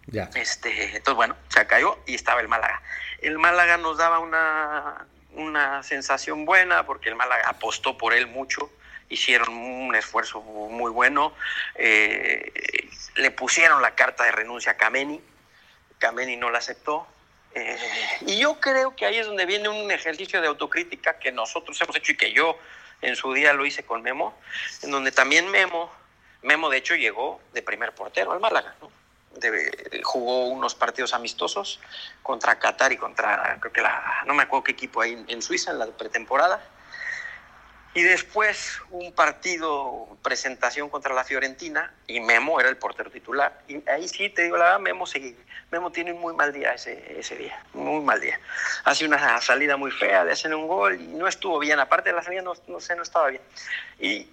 Ya. Este, entonces, bueno, se cayó y estaba el Málaga. El Málaga nos daba una, una sensación buena porque el Málaga apostó por él mucho hicieron un esfuerzo muy bueno, eh, le pusieron la carta de renuncia a Kameni, Kameni no la aceptó, eh, y yo creo que ahí es donde viene un ejercicio de autocrítica que nosotros hemos hecho y que yo en su día lo hice con Memo, en donde también Memo, Memo de hecho llegó de primer portero al Málaga, jugó unos partidos amistosos contra Qatar y contra, creo que la, no me acuerdo qué equipo ahí en Suiza en la pretemporada, y después un partido, presentación contra la Fiorentina, y Memo era el portero titular. Y ahí sí, te digo la verdad, Memo, Memo tiene un muy mal día ese, ese día, muy mal día. Hace una salida muy fea, le hacen un gol y no estuvo bien. Aparte de la salida, no, no sé, no estaba bien. Y,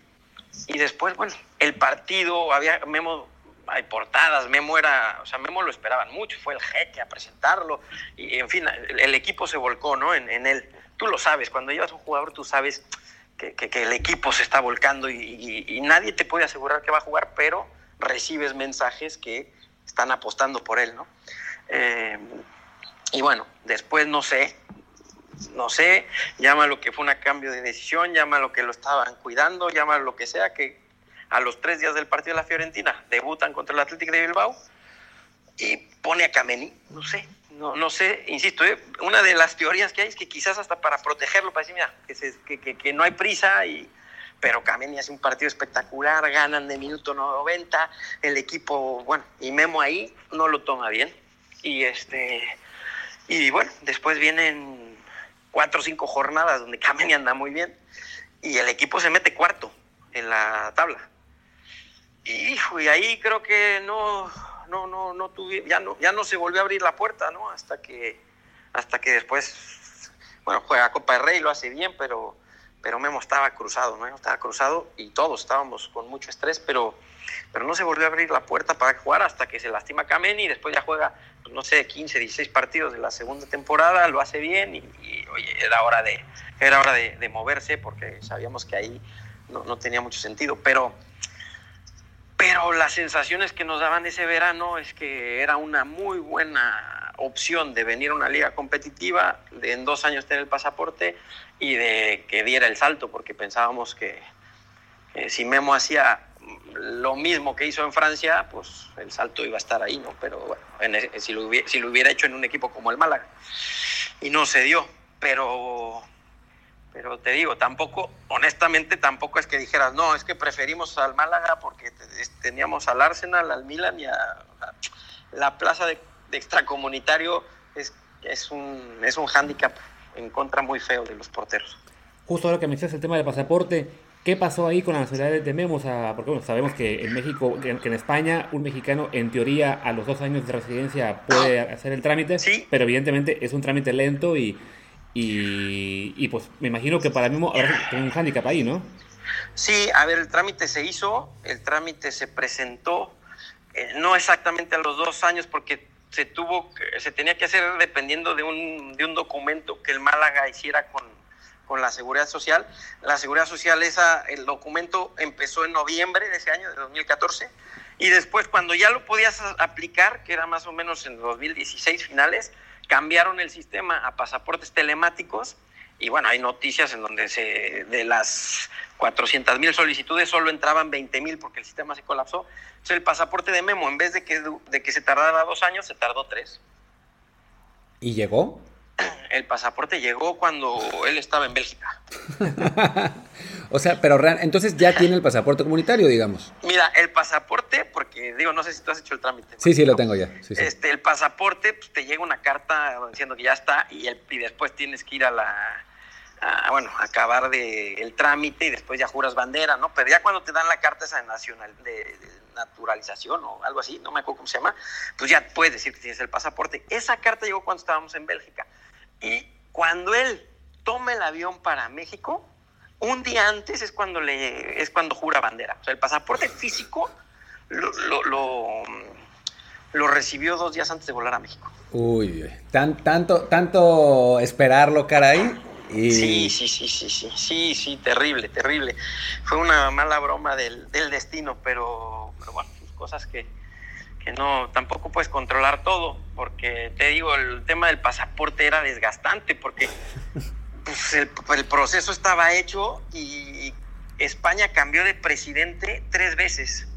y después, bueno, el partido, había Memo hay portadas, Memo era, o sea, Memo lo esperaban mucho, fue el jeque a presentarlo, y en fin, el, equipo se volcó, ¿no? En, en, él. Tú lo sabes, cuando llevas un jugador, tú sabes que, el equipo se está volcando y, nadie te puede asegurar que va a jugar, pero recibes mensajes que están apostando por él, ¿no? Eh, y bueno, después no sé, no sé, llama lo que fue un cambio de decisión, llama lo que lo estaban cuidando, llama lo que sea, que a los tres días del partido de la Fiorentina debutan contra el Atlético de Bilbao y pone a Kameni, no sé, no, no sé, insisto, ¿eh? una de las teorías que hay es que quizás hasta para protegerlo, para decir, mira, que, que, no hay prisa, y, pero Kameni hace un partido espectacular, ganan de minuto 90, el equipo, bueno, y Memo ahí no lo toma bien. Y este y bueno, después vienen cuatro o cinco jornadas donde Kameni anda muy bien y el equipo se mete cuarto en la tabla. Y, ahí creo que no, no, no, no tuve, ya no, ya no se volvió a abrir la puerta, ¿no? Hasta que, hasta que después, bueno, juega Copa de Rey, lo hace bien, pero, pero Memo estaba cruzado, ¿no? Estaba cruzado y todos estábamos con mucho estrés, pero, pero no se volvió a abrir la puerta para jugar hasta que se lastima Kameni y después ya juega, no sé, 15, 16 partidos de la segunda temporada, lo hace bien y, oye, era hora de, era hora de, moverse porque sabíamos que ahí no, no tenía mucho sentido, pero pero las sensaciones que nos daban ese verano es que era una muy buena opción de venir a una liga competitiva, de en dos años tener el pasaporte y de que diera el salto, porque pensábamos que, si Memo hacía lo mismo que hizo en Francia, pues el salto iba a estar ahí, ¿no? Pero bueno, si, lo hubiera, si lo hubiera hecho en un equipo como el Málaga. Y no se dio, pero pero te digo, tampoco, honestamente, tampoco es que dijeras, no, es que preferimos al Málaga porque teníamos al Arsenal, al Milan y a, la plaza de, extracomunitario es, es, un, es un hándicap en contra muy feo de los porteros. Justo ahora que mencionas el tema del pasaporte, ¿qué pasó ahí con la nacionalidad de Memo? porque bueno, sabemos que en México, que, en España, un mexicano en teoría a los dos años de residencia puede hacer el trámite, ¿Sí? pero evidentemente es un trámite lento y y, pues me imagino que para mí habrá un hándicap ahí, ¿no? Sí, a ver, el trámite se hizo, el trámite se presentó, eh, no exactamente a los dos años, porque se tuvo, se tenía que hacer dependiendo de un, de un documento que el Málaga hiciera con, con la Seguridad Social. La Seguridad Social, esa, el documento empezó en noviembre de ese año, de 2014, y después cuando ya lo podías aplicar, que era más o menos en 2016 finales, cambiaron el sistema a pasaportes telemáticos y bueno, hay noticias en donde se, de las 400 mil solicitudes solo entraban 20 mil porque el sistema se colapsó. Entonces el pasaporte de Memo, en vez de que, de que se tardara dos años, se tardó tres. ¿Y llegó? El pasaporte llegó cuando él estaba en Bélgica. o sea, pero entonces ya tiene el pasaporte comunitario, digamos. Mira, el pasaporte, porque digo, no sé si tú has hecho el trámite. Sí, sí, lo tengo ya. Este, el pasaporte, pues, te llega una carta diciendo que ya está y, el, y después tienes que ir a la, bueno, acabar de el trámite y después ya juras bandera, ¿no? Pero ya cuando te dan la carta esa nacional de, naturalización o algo así, no me acuerdo cómo se llama, pues ya puedes decir que tienes el pasaporte. Esa carta llegó cuando estábamos en Bélgica. Y cuando él toma el avión para México, un día antes es cuando le es cuando jura bandera. O sea, el pasaporte físico lo, lo, lo, recibió dos días antes de volar a México. Uy, tan, tanto, tanto esperarlo, caray. Y... Sí, sí, sí, sí, sí, sí, sí, terrible, terrible. Fue una mala broma del, del destino, pero, pero bueno, pues cosas que, que no, tampoco puedes controlar todo, porque te digo, el tema del pasaporte era desgastante, porque pues, el, proceso estaba hecho y España cambió de presidente tres veces.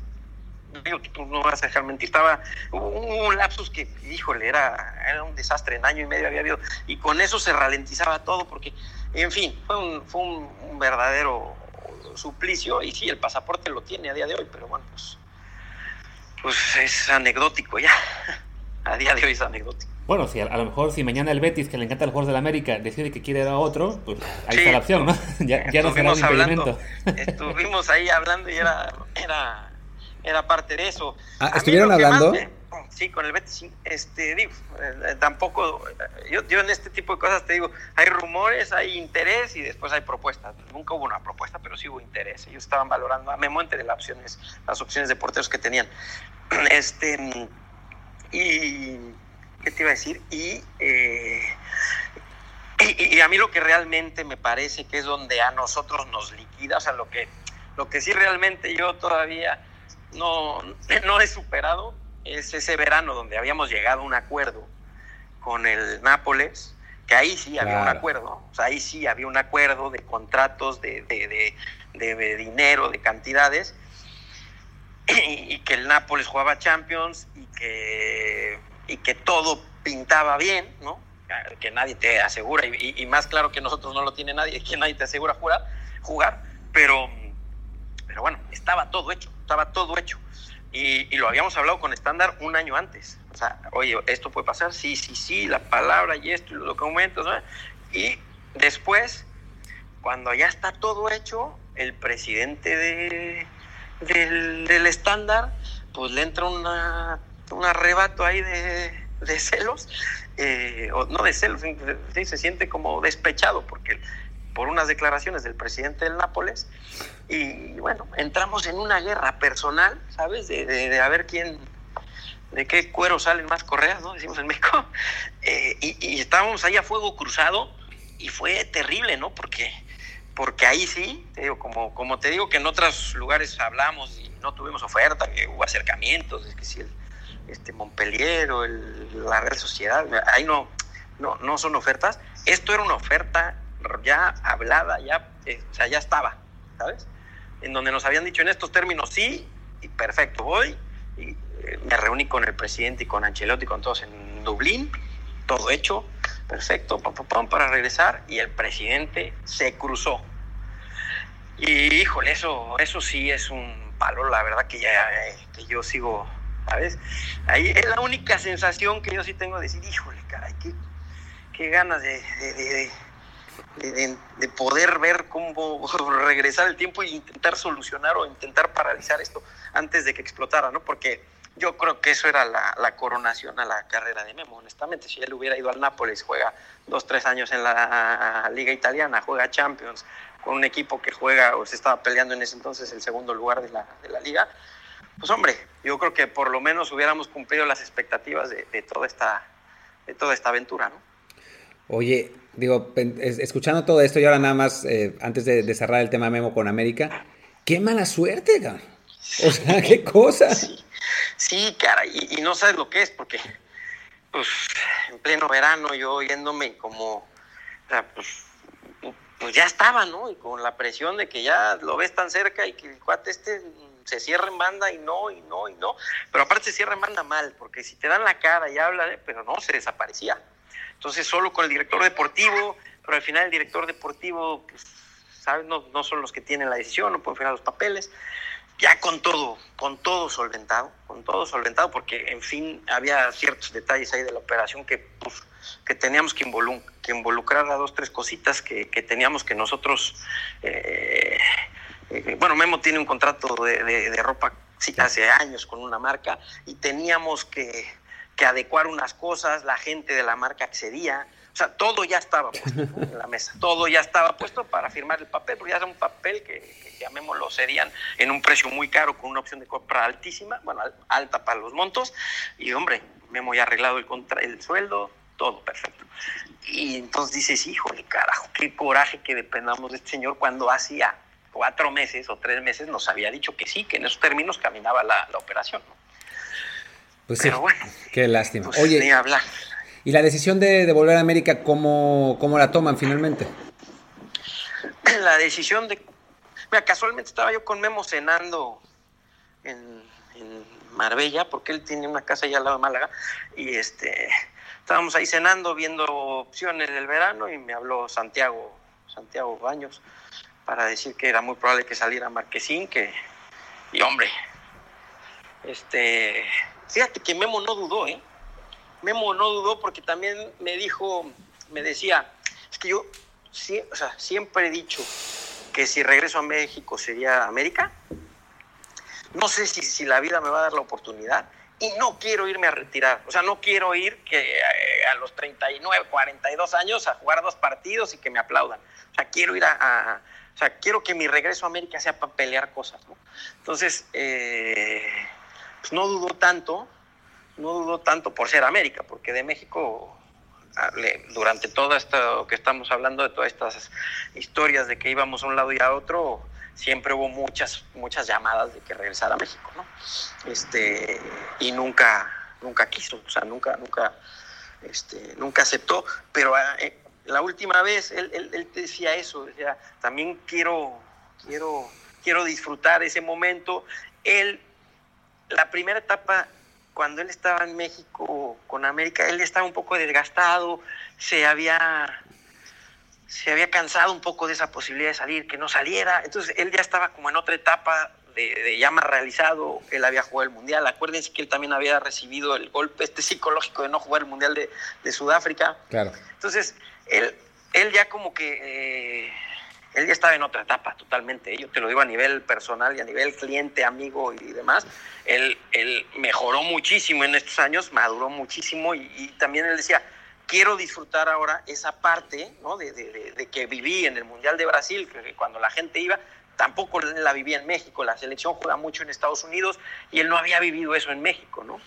Tú no vas a dejar mentir, estaba un lapsus que, híjole, era, era un desastre, en año y medio había habido, y con eso se ralentizaba todo, porque, en fin, fue un, fue un, verdadero suplicio, y sí, el pasaporte lo tiene a día de hoy, pero bueno, pues, pues es anecdótico ya, a día de hoy es anecdótico. Bueno, si a, lo mejor si mañana el Betis, que le encanta el jugador de la América, decide que quiere dar a otro, pues ahí está la opción, ¿no? ya, ya no será un impedimento. estuvimos ahí hablando y era, era, era parte de eso. Ah, ¿Estuvieron hablando? sí, con el Betis, este, digo, eh, tampoco, yo, yo en este tipo de cosas te digo, hay rumores, hay interés y después hay propuestas. Nunca hubo una propuesta, pero sí hubo interés. Ellos estaban valorando a Memo entre las opciones, las opciones de porteros que tenían. Este, y ¿qué te iba a decir? Eh, y, y, a mí lo que realmente me parece que es donde a nosotros nos liquida, o sea, lo que, lo que sí realmente yo todavía no, no he superado es ese verano donde habíamos llegado a un acuerdo con el Nápoles, que ahí sí había un acuerdo, o sea, ahí sí había un acuerdo de contratos, de, de, de, dinero, de cantidades, y, y, que el Nápoles jugaba Champions y que y que todo pintaba bien, ¿no? Que nadie te asegura, y, más claro que nosotros no lo tiene nadie, que nadie te asegura jugar, jugar pero, pero bueno, estaba todo hecho, estaba todo hecho. Y, lo habíamos hablado con estándar un año antes. O sea, oye, esto puede pasar, sí, sí, sí, la palabra y esto y los documentos. ¿no? Y después, cuando ya está todo hecho, el presidente de, del estándar, pues le entra una un arrebato ahí de, celos, eh, o no de celos, se siente como despechado porque por unas declaraciones del presidente del Nápoles y bueno, entramos en una guerra personal, ¿sabes? De, a ver quién, de qué cuero salen más correas, ¿no? Decimos en México. Eh, y, estábamos ahí a fuego cruzado y fue terrible, ¿no? Porque, porque ahí sí, te digo, como, como te digo que en otros lugares hablamos y no tuvimos oferta, que hubo acercamientos, es que si este Montpellier o la Real Sociedad, ahí no, no, no son ofertas. Esto era una oferta ya hablada, ya, eh, o sea, ya estaba, ¿sabes? En donde nos habían dicho en estos términos sí, y perfecto, voy, y eh, me reuní con el presidente y con Ancelotti, con todos en Dublín, todo hecho, perfecto, pam, para regresar, y el presidente se cruzó. Y híjole, eso, eso sí es un palo, la verdad que ya eh, que yo sigo Ahí es la única sensación que yo sí tengo de decir, híjole, caray, qué, qué ganas de, de, de, poder ver cómo regresar el tiempo e intentar solucionar o intentar paralizar esto antes de que explotara, ¿no? Porque yo creo que eso era la, la, coronación a la carrera de Memo, honestamente. Si él hubiera ido al Nápoles, juega dos, tres años en la Liga Italiana, juega Champions, con un equipo que juega o se estaba peleando en ese entonces el segundo lugar de la, de la liga, pues hombre, yo creo que por lo menos hubiéramos cumplido las expectativas de, toda, esta, de toda esta aventura, ¿no? Oye, digo, escuchando todo esto y ahora nada más, eh, antes de, cerrar el tema Memo con América, qué mala suerte. O sea, qué cosa. Sí, cara, y, no sabes lo que es, porque pues en pleno verano yo yéndome como, o sea, pues, pues ya estaba, ¿no? Y con la presión de que ya lo ves tan cerca y que el cuate este se cierra en banda y no, y no, y no. Pero aparte se cierra en banda mal, porque si te dan la cara y habla, pero no, se desaparecía. Entonces solo con el director deportivo, pero al final el director deportivo, pues, ¿sabes? No, no son los que tienen la decisión, no pueden firmar los papeles. Ya con todo, con todo solventado, con todo solventado, porque en fin había ciertos detalles ahí de la operación que, pues, que teníamos que, involucrar a dos, tres cositas que, que teníamos que nosotros eh, eh, bueno, Memo tiene un contrato de, ropa hace años con una marca y teníamos que, adecuar unas cosas, la gente de la marca accedía, O sea, todo ya estaba puesto en la mesa, todo ya estaba puesto para firmar el papel, porque ya era un papel que, que llamémoslo, serían en un precio muy caro, con una opción de compra altísima, bueno, alta para los montos, y hombre, Memo ya arreglado el, contra, el sueldo, todo perfecto. Y entonces dices, híjole, carajo, qué coraje que dependamos de este señor cuando hacía cuatro meses o tres meses nos había dicho que sí, que en esos términos caminaba la, la operación. ¿no? Pues Pero sí, bueno, qué lástima. Pues Oye, ni hablar. ¿Y la decisión de, de volver a América, cómo, cómo, la toman finalmente? La decisión de... Mira, casualmente estaba yo con Memo cenando en, en, Marbella, porque él tiene una casa allá al lado de Málaga, y este, estábamos ahí cenando, viendo opciones del verano, y me habló Santiago, Santiago Baños, para decir que era muy probable que saliera Marquesín, que... Y hombre, este... Fíjate que Memo no dudó, ¿eh? Memo no dudó porque también me dijo, me decía, es que yo siempre he dicho que si regreso a México sería América. No sé si, si, la vida me va a dar la oportunidad y no quiero irme a retirar. O sea, no quiero ir que eh, a los 39, 42 años a jugar dos partidos y que me aplaudan. O sea, quiero ir a o sea, quiero que mi regreso a América sea para pelear cosas, ¿no? Entonces, eh, pues no dudo tanto, no dudo tanto por ser América, porque de México durante todo esto que estamos hablando de todas estas historias de que íbamos a un lado y a otro, siempre hubo muchas, muchas llamadas de que regresara a México, ¿no? Este, y nunca, nunca quiso, o sea, nunca, nunca, este, nunca aceptó, pero eh, la última vez él, él, él, decía eso, decía, también quiero, quiero, quiero disfrutar ese momento. Él, la primera etapa cuando él estaba en México con América, él estaba un poco desgastado, se había, se había cansado un poco de esa posibilidad de salir, que no saliera. Entonces él ya estaba como en otra etapa de, de ya más realizado, él había jugado el Mundial. Acuérdense que él también había recibido el golpe este psicológico de no jugar el Mundial de, de Sudáfrica. Claro. Entonces, él, él ya como que... Eh, él ya estaba en otra etapa totalmente. Yo te lo digo a nivel personal y a nivel cliente, amigo y demás. Él, él mejoró muchísimo en estos años, maduró muchísimo y, y también él decía, quiero disfrutar ahora esa parte ¿no? de, de, de, que viví en el Mundial de Brasil, que cuando la gente iba, tampoco la vivía en México. La selección juega mucho en Estados Unidos y él no había vivido eso en México. ¿no?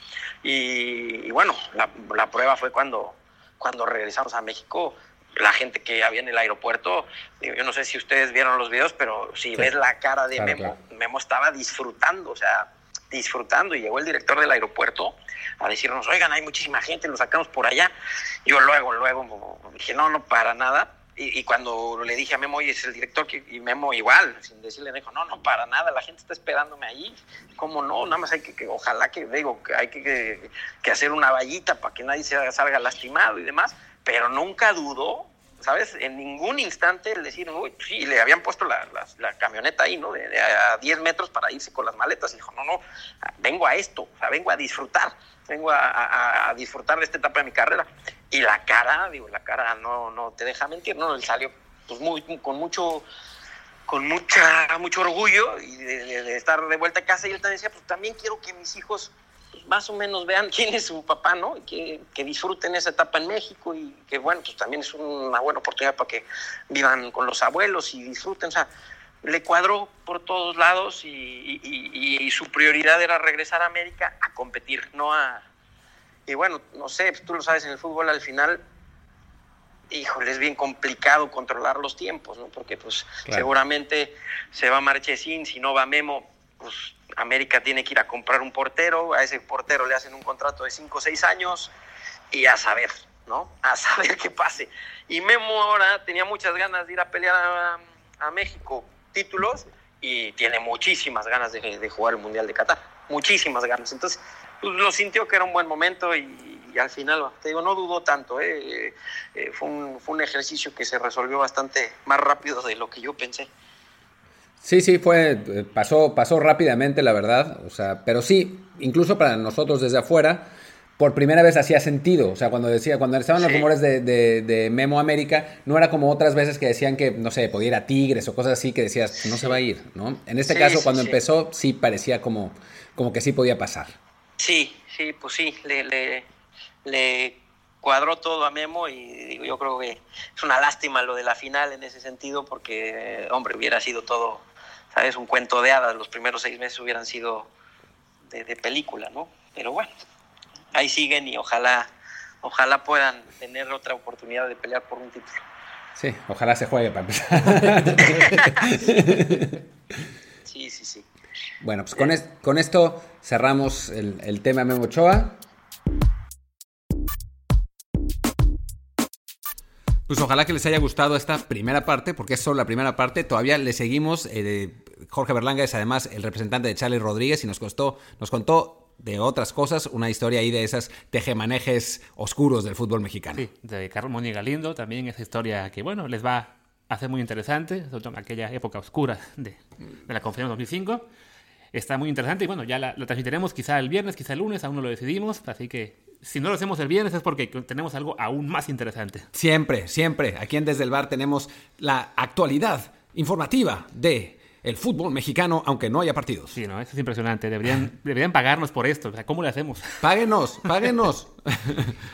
Y, y bueno, la, la prueba fue cuando, cuando regresamos a México la gente que había en el aeropuerto, yo no sé si ustedes vieron los videos, pero si sí, ves la cara de claro, Memo, claro. Memo estaba disfrutando, o sea, disfrutando y llegó el director del aeropuerto a decirnos, oigan, hay muchísima gente, nos sacamos por allá. Yo luego, luego dije, no, no, para nada. Y, y cuando le dije a Memo, oye, es el director, que, y Memo igual, sin decirle, me dijo, no, no, para nada, la gente está esperándome ahí. ¿Cómo no? Nada más hay que, que ojalá que, digo, que hay que, que, que hacer una vallita para que nadie se salga lastimado y demás pero nunca dudó, ¿sabes? En ningún instante el decir, uy, sí, le habían puesto la, la, camioneta ahí, ¿no? De, a 10 metros para irse con las maletas. Dijo, no, no, vengo a esto, o sea, vengo a disfrutar, vengo a, disfrutar de esta etapa de mi carrera. Y la cara, digo, la cara no, no te deja mentir, ¿no? Él salió pues muy, con mucho con mucha mucho orgullo y de, de, estar de vuelta a casa y él también decía pues también quiero que mis hijos más o menos vean quién es su papá, ¿no? Y que, que, disfruten esa etapa en México y que, bueno, pues también es una buena oportunidad para que vivan con los abuelos y disfruten. O sea, le cuadró por todos lados y, y, y, y su prioridad era regresar a América a competir, no a... Y bueno, no sé, tú lo sabes, en el fútbol al final híjole, es bien complicado controlar los tiempos, ¿no? Porque pues claro. seguramente se va Marchesín, si no va Memo, pues América tiene que ir a comprar un portero, a ese portero le hacen un contrato de 5 o 6 años y a saber, ¿no? A saber qué pase. Y Memo ahora tenía muchas ganas de ir a pelear a, México títulos y tiene muchísimas ganas de, de, jugar el Mundial de Qatar, muchísimas ganas. Entonces, pues, lo sintió que era un buen momento y, al final, te digo, no dudó tanto, ¿eh? Eh, fue, un, fue un ejercicio que se resolvió bastante más rápido de lo que yo pensé. Sí, sí, fue, pasó, pasó rápidamente, la verdad, o sea, pero sí, incluso para nosotros desde afuera, por primera vez hacía sentido, o sea, cuando decía, cuando estaban sí. los rumores de, de, de, Memo América, no era como otras veces que decían que, no sé, podía ir a Tigres o cosas así, que decías, no se va a ir, ¿no? En este sí, caso, sí, cuando empezó, sí parecía como, como que sí podía pasar. Sí, sí, pues sí, le, le, le cuadró todo a Memo y digo, yo creo que es una lástima lo de la final en ese sentido porque, hombre, hubiera sido todo, ¿sabes? Un cuento de hadas, los primeros seis meses hubieran sido de, de película, ¿no? Pero bueno, ahí siguen y ojalá, ojalá puedan tener otra oportunidad de pelear por un título. Sí, ojalá se juegue para empezar. sí, sí, sí. Bueno, pues con, es, con esto cerramos el, el tema Memo Ochoa. Pues ojalá que les haya gustado esta primera parte, porque es solo la primera parte. Todavía le seguimos. Eh, Jorge Berlanga es además el representante de Charlie Rodríguez y nos, costó, nos contó de otras cosas una historia ahí de esas tejemanejes oscuros del fútbol mexicano. Sí, de Carlos Moni Galindo también esa historia que, bueno, les va a hacer muy interesante, sobre todo en aquella época oscura de, de la conferencia 2005 está muy interesante y bueno, ya la, la, transmitiremos quizá el viernes, quizá el lunes, aún no lo decidimos, así que si no lo hacemos el viernes es porque tenemos algo aún más interesante. Siempre, siempre, aquí en Desde el Bar tenemos la actualidad informativa de el fútbol mexicano, aunque no haya partidos. Sí, no, eso es impresionante. Deberían, deberían pagarnos por esto. O sea, ¿cómo le hacemos? Páguenos, páguenos.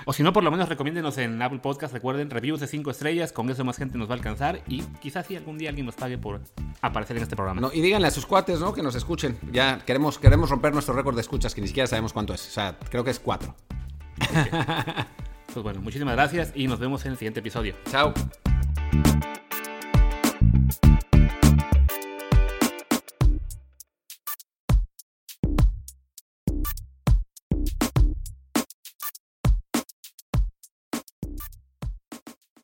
o si no, por lo menos recomiéndenos en Apple Podcast. Recuerden, reviews de 5 estrellas. Con eso más gente nos va a alcanzar. Y quizás sí algún día alguien nos pague por aparecer en este programa. No, y díganle a sus cuates, ¿no? Que nos escuchen. Ya queremos, queremos romper nuestro récord de escuchas, que ni siquiera sabemos cuánto es. O sea, creo que es 4. Okay. pues bueno, muchísimas gracias y nos vemos en el siguiente episodio. Chao.